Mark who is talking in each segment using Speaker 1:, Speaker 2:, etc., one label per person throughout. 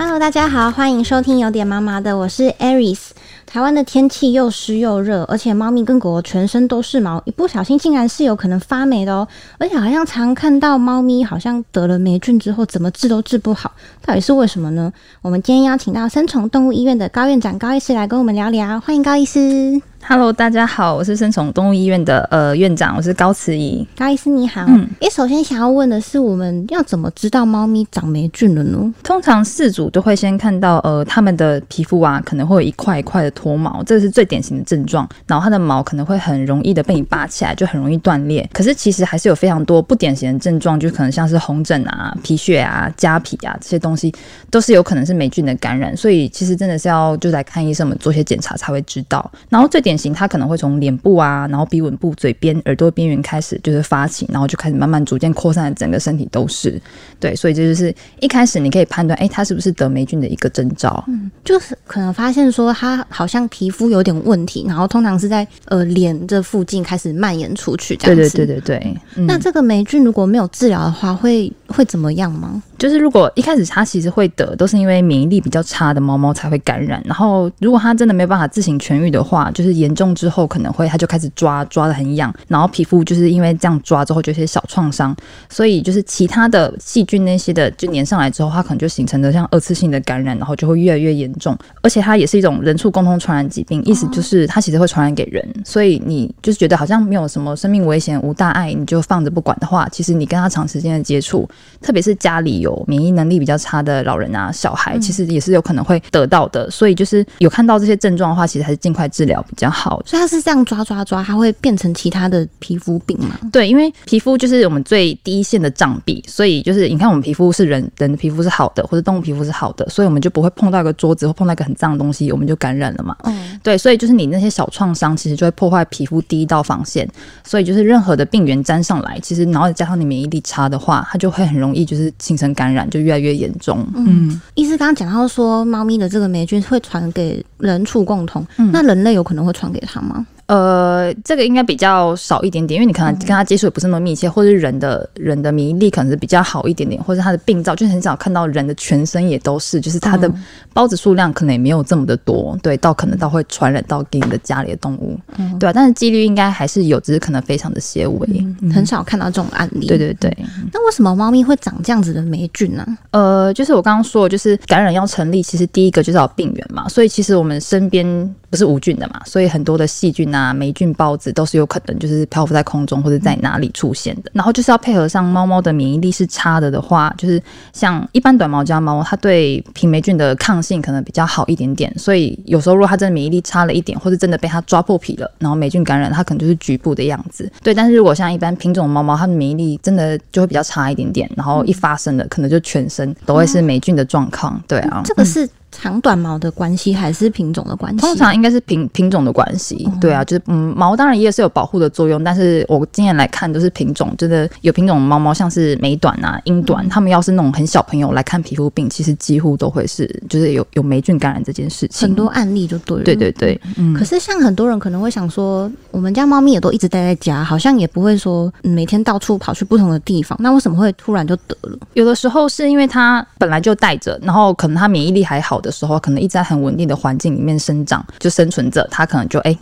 Speaker 1: Hello，大家好，欢迎收听有点妈妈的，我是 Aris。台湾的天气又湿又热，而且猫咪跟狗狗全身都是毛，一不小心竟然是有可能发霉的哦。而且好像常看到猫咪好像得了霉菌之后，怎么治都治不好，到底是为什么呢？我们今天邀请到三重动物医院的高院长高医师来跟我们聊聊，欢迎高医师。
Speaker 2: Hello，大家好，我是生宠动物医院的呃院长，我是高慈怡。
Speaker 1: 高医师你好，嗯，诶，首先想要问的是，我们要怎么知道猫咪长霉菌了呢？
Speaker 2: 通常饲主都会先看到呃它们的皮肤啊，可能会有一块一块的脱毛，这是最典型的症状。然后它的毛可能会很容易的被你拔起来，就很容易断裂。可是其实还是有非常多不典型的症状，就可能像是红疹啊、皮屑啊、痂皮啊这些东西，都是有可能是霉菌的感染。所以其实真的是要就来看医生，我们做些检查才会知道。然后最典型，它可能会从脸部啊，然后鼻吻部、嘴边、耳朵边缘开始就是发起，然后就开始慢慢逐渐扩散，整个身体都是。对，所以这就是一开始你可以判断，哎，它是不是得霉菌的一个征兆。
Speaker 1: 嗯，就是可能发现说它好像皮肤有点问题，然后通常是在呃脸这附近开始蔓延出去，这样
Speaker 2: 子。对对对对对。
Speaker 1: 那这个霉菌如果没有治疗的话，会会怎么样吗？
Speaker 2: 就是如果一开始它其实会得，都是因为免疫力比较差的猫猫才会感染。然后如果它真的没有办法自行痊愈的话，就是严重之后可能会它就开始抓，抓的很痒，然后皮肤就是因为这样抓之后就有些小创伤，所以就是其他的细菌那些的就粘上来之后，它可能就形成的像二次性的感染，然后就会越来越严重。而且它也是一种人畜共同传染疾病，意思就是它其实会传染给人。所以你就是觉得好像没有什么生命危险、无大碍，你就放着不管的话，其实你跟它长时间的接触，特别是家里有免疫能力比较差的老人啊、小孩，其实也是有可能会得到的。所以就是有看到这些症状的话，其实还是尽快治疗比较好。
Speaker 1: 所以它是这样抓抓抓，它会变成其他的皮肤病吗？
Speaker 2: 对，因为皮肤就是我们最低线的障壁，所以就是你看我们皮肤是人人的皮肤是好的，或者动物皮肤是好的，所以我们就不会碰到一个桌子或碰到一个很脏的东西，我们就感染了嘛。嗯，对，所以就是你那些小创伤，其实就会破坏皮肤第一道防线，所以就是任何的病原沾上来，其实然后加上你免疫力差的话，它就会很容易就是形成感染，就越来越严重。
Speaker 1: 嗯，医师刚刚讲到说，猫咪的这个霉菌会传给人畜共同，那人类有可能会传给它吗？
Speaker 2: 呃，这个应该比较少一点点，因为你可能跟他接触也不是那么密切，或者是人的人的免疫力可能是比较好一点点，或者他的病灶就很少看到人的全身也都是，就是他的孢子数量可能也没有这么的多，对，到可能到会传染到给你的家里的动物，对啊，但是几率应该还是有，只是可能非常的些微，
Speaker 1: 很少看到这种案例。
Speaker 2: 对对对，
Speaker 1: 那为什么猫咪会长这样子的霉菌呢？
Speaker 2: 呃，就是我刚刚说，就是感染要成立，其实第一个就是要病源嘛，所以其实我们身边。不是无菌的嘛，所以很多的细菌啊、霉菌、孢子都是有可能就是漂浮在空中或者在哪里出现的。然后就是要配合上猫猫的免疫力是差的的话，就是像一般短毛家猫，它对平霉菌的抗性可能比较好一点点。所以有时候如果它真的免疫力差了一点，或者真的被它抓破皮了，然后霉菌感染，它可能就是局部的样子。对，但是如果像一般品种猫猫，它的免疫力真的就会比较差一点点，然后一发生了，可能就全身都会是霉菌的状况。对啊，
Speaker 1: 这个是。长短毛的关系还是品种的关系？
Speaker 2: 通常应该是品品种的关系。对啊，就是嗯，毛当然也是有保护的作用，但是我经验来看都是品种，真的有品种猫猫，像是美短啊、英短，他们要是那种很小朋友来看皮肤病，其实几乎都会是就是有有霉菌感染这件事情。
Speaker 1: 很多案例就对了。
Speaker 2: 对对对，
Speaker 1: 嗯。可是像很多人可能会想说，我们家猫咪也都一直待在家，好像也不会说每天到处跑去不同的地方，那为什么会突然就得了？
Speaker 2: 有的时候是因为它本来就带着，然后可能它免疫力还好的时候，可能一直。在很稳定的环境里面生长，就生存着，它可能就哎，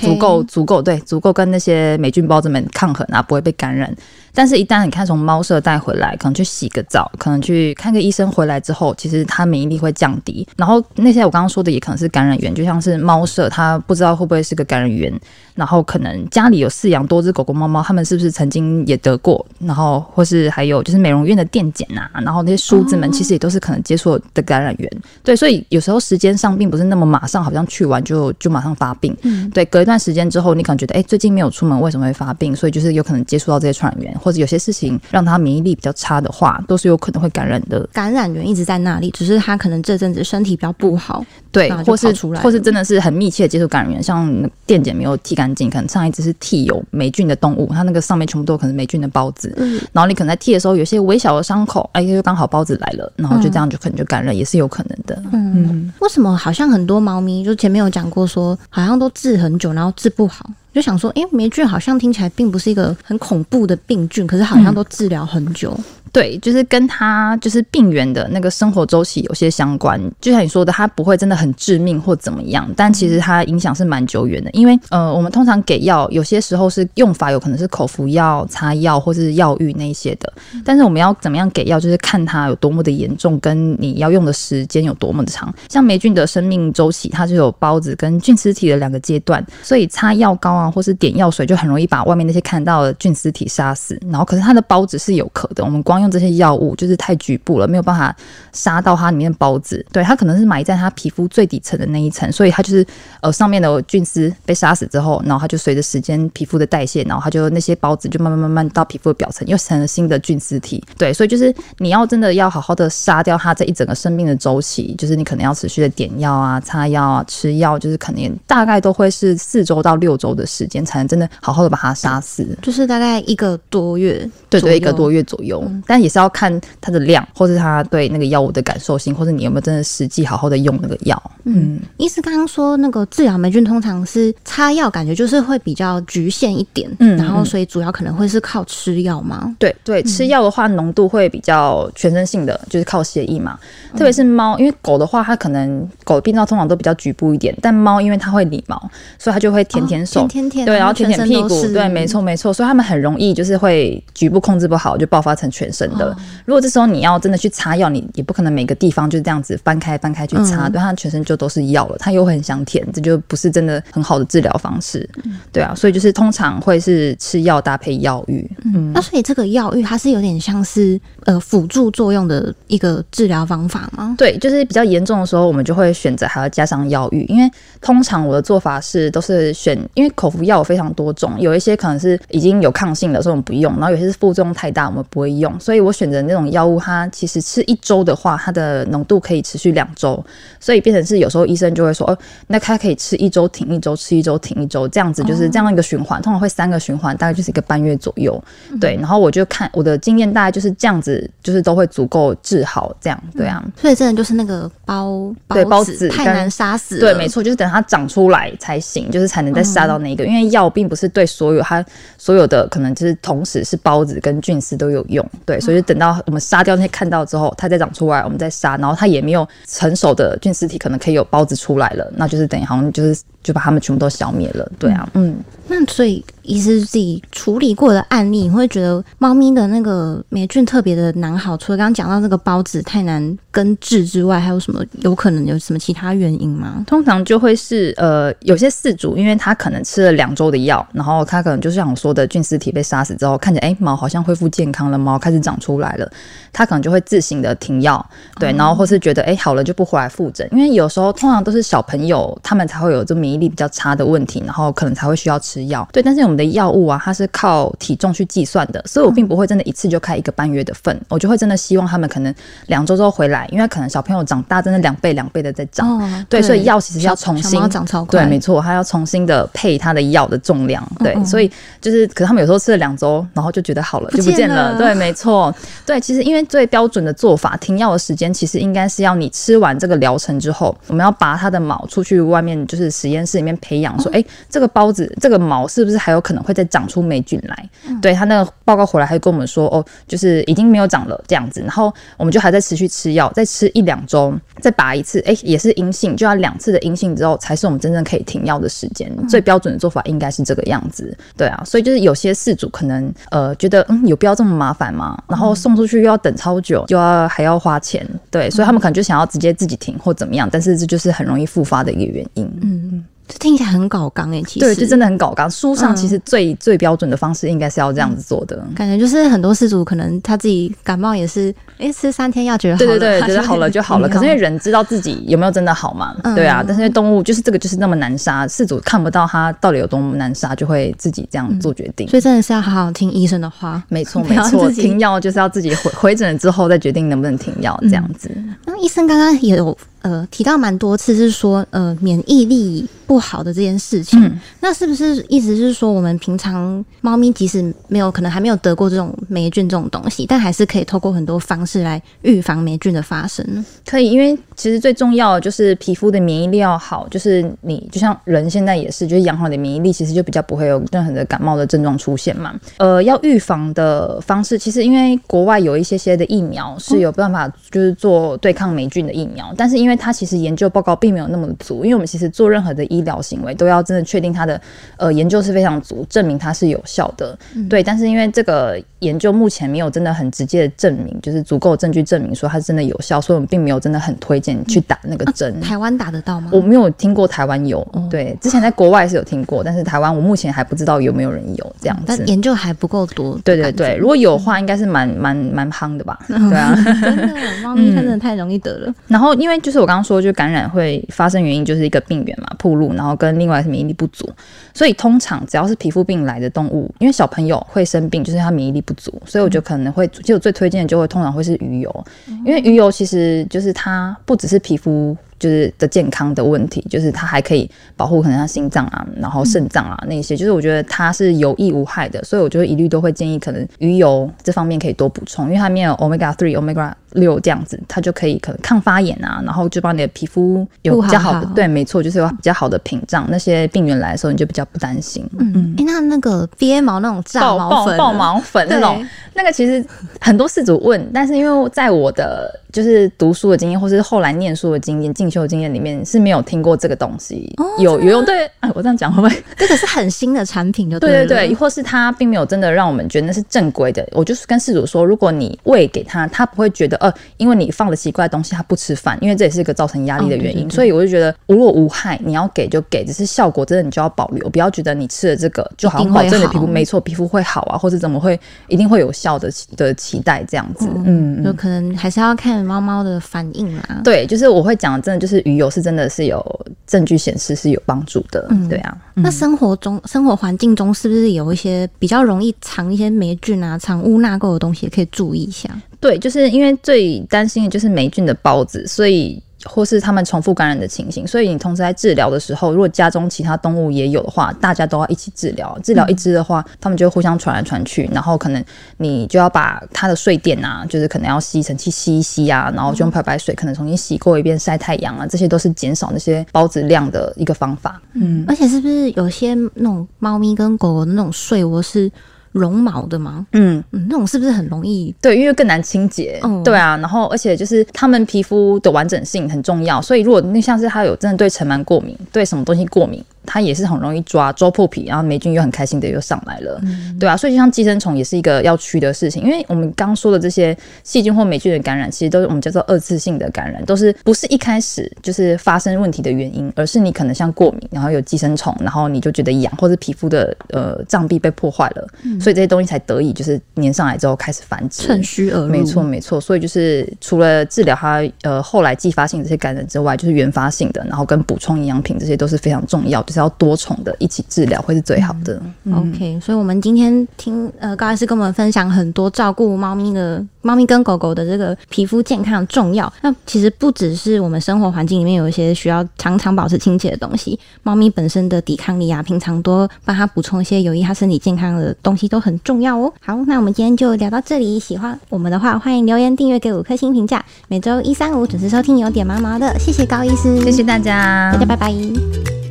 Speaker 2: 足够足够对，足够跟那些霉菌孢子们抗衡啊，不会被感染。但是，一旦你看从猫舍带回来，可能去洗个澡，可能去看个医生，回来之后，其实它免疫力会降低。然后那些我刚刚说的也可能是感染源，就像是猫舍，它不知道会不会是个感染源。然后可能家里有饲养多只狗狗、猫猫，它们是不是曾经也得过？然后或是还有就是美容院的电检啊，然后那些梳子们其实也都是可能接触的感染源。对，所以有时候时间上并不是那么马上，好像去完就就马上发病。嗯，对，隔一段时间之后，你可能觉得哎，最近没有出门，为什么会发病？所以就是有可能接触到这些传染源。或者有些事情让他免疫力比较差的话，都是有可能会感染的。
Speaker 1: 感染源一直在那里，只是他可能这阵子身体比较不好，
Speaker 2: 对，或是或是真的是很密切的接触感染源，像电解没有剃干净，可能上一只是剃有霉菌的动物，它那个上面全部都有可能霉菌的孢子。嗯，然后你可能在剃的时候，有些微小的伤口，哎，就刚好孢子来了，然后就这样就可能就感染，也是有可能的。
Speaker 1: 嗯，为什么好像很多猫咪就前面有讲过说，好像都治很很久，然后治不好？就想说，哎、霉菌好像听起来并不是一个很恐怖的病菌，可是好像都治疗很久。
Speaker 2: 对，就是跟它就是病原的那个生活周期有些相关。就像你说的，它不会真的很致命或怎么样，但其实它影响是蛮久远的。因为呃，我们通常给药，有些时候是用法有可能是口服药、擦药或是药浴那一些的。但是我们要怎么样给药，就是看它有多么的严重，跟你要用的时间有多么的长。像霉菌的生命周期，它就有孢子跟菌丝体的两个阶段，所以擦药膏啊，或是点药水，就很容易把外面那些看到的菌丝体杀死。然后，可是它的孢子是有壳的，我们光用这些药物就是太局部了，没有办法杀到它里面的孢子。对，它可能是埋在它皮肤最底层的那一层，所以它就是呃上面的菌丝被杀死之后，然后它就随着时间皮肤的代谢，然后它就那些孢子就慢慢慢慢到皮肤的表层，又成了新的菌丝体。对，所以就是你要真的要好好的杀掉它这一整个生命的周期，就是你可能要持续的点药啊、擦药啊、吃药，就是可能大概都会是四周到六周的时间，才能真的好好的把它杀死。
Speaker 1: 就是大概一个多月，
Speaker 2: 对对，一个多月左右，但也是要看它的量，或是它对那个药物的感受性，或是你有没有真的实际好好的用那个药。嗯，
Speaker 1: 医师刚刚说那个治疗霉菌通常是擦药，感觉就是会比较局限一点，
Speaker 2: 嗯
Speaker 1: 然后所以主要可能会是靠吃药吗？
Speaker 2: 对对，吃药的话浓度会比较全身性的，就是靠血液嘛。特别是猫，因为狗的话，它可能狗的病灶通常都比较局部一点，但猫因为它会理毛，所以它就会舔舔手。
Speaker 1: 哦舔舔舔，
Speaker 2: 对，然后舔舔屁股，对，没错没错，所以它们很容易就是会局部控制不好，就爆发成全身的。
Speaker 1: 哦
Speaker 2: 如果这时候你要真的去擦药，你也不可能每个地方就这样子翻开翻开去擦，
Speaker 1: 嗯
Speaker 2: 对，它全身就都是药了，它又很想舔，这就不是真的很好的治疗方式。
Speaker 1: 嗯
Speaker 2: 对啊，所以就是通常会是吃药搭配药浴。嗯，
Speaker 1: 那所以这个药浴它是有点像是呃辅助作用的一个治疗方法吗？
Speaker 2: 对，就是比较严重的时候，我们就会选择还要加上药浴，因为通常我的做法是都是选，因为口服药有非常多种，有一些可能是已经有抗性的，所以我们不用；然后有些是副作用太大，我们不会用。所以我选择那种药物，它其实吃一周的话，它的浓度可以持续两周，所以变成是有时候医生就会说，哦，那他可以吃一周停一周，吃一周停一周，这样子就是这样一个循环，通常会三个循环，大概就是一个半月左右。对，然后我就看我的经验，大概就是这样子，就是都会足够治好这样，对啊。
Speaker 1: 所以真的就是那个包
Speaker 2: 对包
Speaker 1: 子
Speaker 2: 子
Speaker 1: 太难杀死，
Speaker 2: 对，没错，就是等它长出来才行，就是才能再杀到那一个。因为药并不是对所有它所有的可能就是同时是孢子跟菌丝都有用，对，所以就等到我们杀掉那些看到之后，它再长出来，我们再杀，然后它也没有成熟的菌丝体可能可以有孢子出来了，那就是等于好像就是就把它们全部都消灭了，对啊，嗯。
Speaker 1: 那所以，医师自己处理过的案例，你会觉得猫咪的那个霉菌特别的难好？除了刚刚讲到这个孢子太难根治之外，还有什么有可能有什么其他原因吗？
Speaker 2: 通常就会是呃，有些饲主，因为他可能吃了两周的药，然后他可能就像我说的，菌丝体被杀死之后，看起来哎毛好像恢复健康了，毛开始长出来了，他可能就会自行的停药，对，然后或是觉得哎好了就不回来复诊，因为有时候通常都是小朋友他们才会有这免疫力比较差的问题，然后可能才会需要吃药，对，但是我们的药物啊，它是靠体重去计算的，所以我并不会真的一次就开一个半月的份，我就会真的希望他们可能两周之后回来，因为可能小朋友长大真的两倍两倍的在长。
Speaker 1: 哦，
Speaker 2: 对，所以药其实要重新
Speaker 1: 长超快，
Speaker 2: 对，没错，它要重新的配它的药的重量，对，
Speaker 1: 嗯。嗯
Speaker 2: 所以就是，可是他们有时候吃了两周，然后就觉得好了，就不见
Speaker 1: 见了
Speaker 2: 了，对，没错，对，其实因为最标准的做法，停药的时间其实应该是要你吃完这个疗程之后，我们要拔它的毛出去外面，就是实验室里面培养，说，哎、这个包子这个毛是不是还有可能会再长出霉菌来？对他那个报告回来，还跟我们说，哦，就是已经没有长了这样子，然后我们就还在持续吃药，再吃一两周，再拔一次，哎、也是阴性，就要两次的阴性之后，才是我们真正可以停药的时间。最标准的做法应该是这个样子，对啊，所以就是有些事主可能呃觉得，嗯，有必要这么麻烦吗？然后送出去又要等超久，又要还要花钱，对，所以他们可能就想要直接自己停或怎么样，但是这就是很容易复发的一个原因。
Speaker 1: 嗯嗯，这听起来很搞纲诶，其实
Speaker 2: 对，就真的很搞纲。书上
Speaker 1: 嗯
Speaker 2: 其实最、最标准的方式应该是要这样子做的。
Speaker 1: 感觉就是很多事主可能他自己感冒也是，诶，吃三天药觉得好了，
Speaker 2: 对对对，觉得好了就好了。可是因为人知道自己有没有真的好嘛，
Speaker 1: 嗯
Speaker 2: 对啊。但是动物就是这个就是那么难杀，事主看不到它到底有多么难杀，就会自己这样做决定。
Speaker 1: 所以真的是要好好听医生的话。
Speaker 2: 没错没错，停药就是要自己回回诊了之后再决定能不能停药这样子。
Speaker 1: 那医生刚刚也有呃提到蛮多次，是说呃免疫力不好的这件事情。那是不是意思是说，我们平常猫咪即使没有可能还没有得过这种霉菌这种东西，但还是可以透过很多方式来预防霉菌的发生呢？
Speaker 2: 可以，因为其实最重要的就是皮肤的免疫力要好，就是你就像人现在也是，就是养好你的免疫力，其实就比较不会有任何的感冒的症状出现嘛。呃，要预防的方式，其实因为国外有一些些的疫苗是有办法，就是做对抗霉菌的疫苗，但是因为它其实研究报告并没有那么足，因为我们其实做任何的医疗行为都要真的确定它的呃研究是非常足，证明它是有效的。对，但是因为这个研究目前没有真的很直接的证明，就是足够证据证明说它真的有效，所以我们并没有真的很推荐去打那个针。
Speaker 1: 台湾打得到吗？
Speaker 2: 我没有听过台湾有，对，之前在国外是有听过，但是台湾我目前还不知道有没有人有这样子。
Speaker 1: 但研究还不够多。
Speaker 2: 对对对，如果有话，应该是蛮蛮蛮夯的吧？对啊，
Speaker 1: 真的，猫咪它真的太容易得了。
Speaker 2: 然后因为就是我刚刚说，就感染会发生原因就是一个病源嘛，铺路，然后跟另外是免疫力不足，所以通常只要是皮肤病来的动物，因为小朋友会生病，就是他免疫力不足，所以我觉得可能会就我最推荐的就会通常会是鱼油，因为鱼油其实就是它不只是皮肤。就是的健康的问题，就是它还可以保护可能像心脏啊，然后肾脏啊那些，就是我觉得它是有益无害的，所以我觉得一律都会建议可能鱼油这方面可以多补充，因为它里面有 omega three、omega 六这样子，它就可以可能抗发炎啊，然后就帮你的皮肤有比较好的，对，没错，就是有比较好的屏障，那些病原来的时候你就比较不担心。
Speaker 1: 嗯，哎，那那个憋毛那种炸毛粉、
Speaker 2: 爆毛粉那种，那个其实很多事主问，但是因为在我的就是读书的经验，或是后来念书的经验、进修经验里面是没有听过这个东西有有用。对，哎，我这样讲会不会？
Speaker 1: 这个是很新的产品，就
Speaker 2: 对对对，或是它并没有真的让我们觉得那是正规的。我就是跟事主说，如果你喂给他，他不会觉得呃，因为你放了奇怪的东西，他不吃饭，因为这也是一个造成压力的原因。所以我就觉得无若无害，你要给就给，只是效果真的你就要保留，不要觉得你吃了这个就好像保证你皮肤没错，皮肤会好啊，或者怎么会一定会有效的的期待这样子。嗯，
Speaker 1: 就可能还是要看猫猫的。反应啊，
Speaker 2: 对，就是我会讲，真的就是鱼油是真的是有证据显示是有帮助的，嗯对啊。
Speaker 1: 那生活中生活环境中是不是有一些比较容易藏一些霉菌啊、藏污纳垢的东西，可以注意一下？
Speaker 2: 对，就是因为最担心的就是霉菌的孢子，所以。或是他们重复感染的情形，所以你同时在治疗的时候，如果家中其他动物也有的话，大家都要一起治疗。治疗一只的话，他们就会互相传来传去，然后可能你就要把它的睡垫啊，就是可能要吸尘器吸一吸啊，然后就用漂白水可能重新洗过一遍，晒太阳啊，这些都是减少那些孢子量的一个方法。
Speaker 1: 嗯，而且是不是有些那种猫咪跟狗狗的那种睡窝是？绒毛的吗？嗯嗯，那种是不是很容易？
Speaker 2: 对，因为更难清洁。嗯，对啊。然后，而且就是他们皮肤的完整性很重要，所以如果那像是他有真的对尘螨过敏，对什么东西过敏。它也是很容易抓，抓破皮，然后霉菌又很开心的又上来了，对啊，所以就像寄生虫也是一个要驱的事情，因为我们刚说的这些细菌或霉菌的感染，其实都是我们叫做二次性的感染，都是不是一开始就是发生问题的原因，而是你可能像过敏，然后有寄生虫，然后你就觉得痒，或者皮肤的呃脏壁被破坏了，所以这些东西才得以就是粘上来之后开始繁殖，
Speaker 1: 趁虚而入。
Speaker 2: 没错没错，所以就是除了治疗它呃后来继发性这些感染之外，就是原发性的，然后跟补充营养品这些都是非常重要，就是。要多重的一起治疗会是最好的。
Speaker 1: OK，所以，我们今天听呃高医师跟我们分享很多照顾猫咪的猫咪跟狗狗的这个皮肤健康重要。那其实不只是我们生活环境里面有一些需要常常保持清洁的东西，猫咪本身的抵抗力啊，平常多帮它补充一些有益它身体健康的东西都很重要哦。好，那我们今天就聊到这里。喜欢我们的话，欢迎留言订阅给五颗星评价。每周一三五准时收听有点毛毛的，谢谢高医师，
Speaker 2: 谢谢大家，
Speaker 1: 大家拜拜。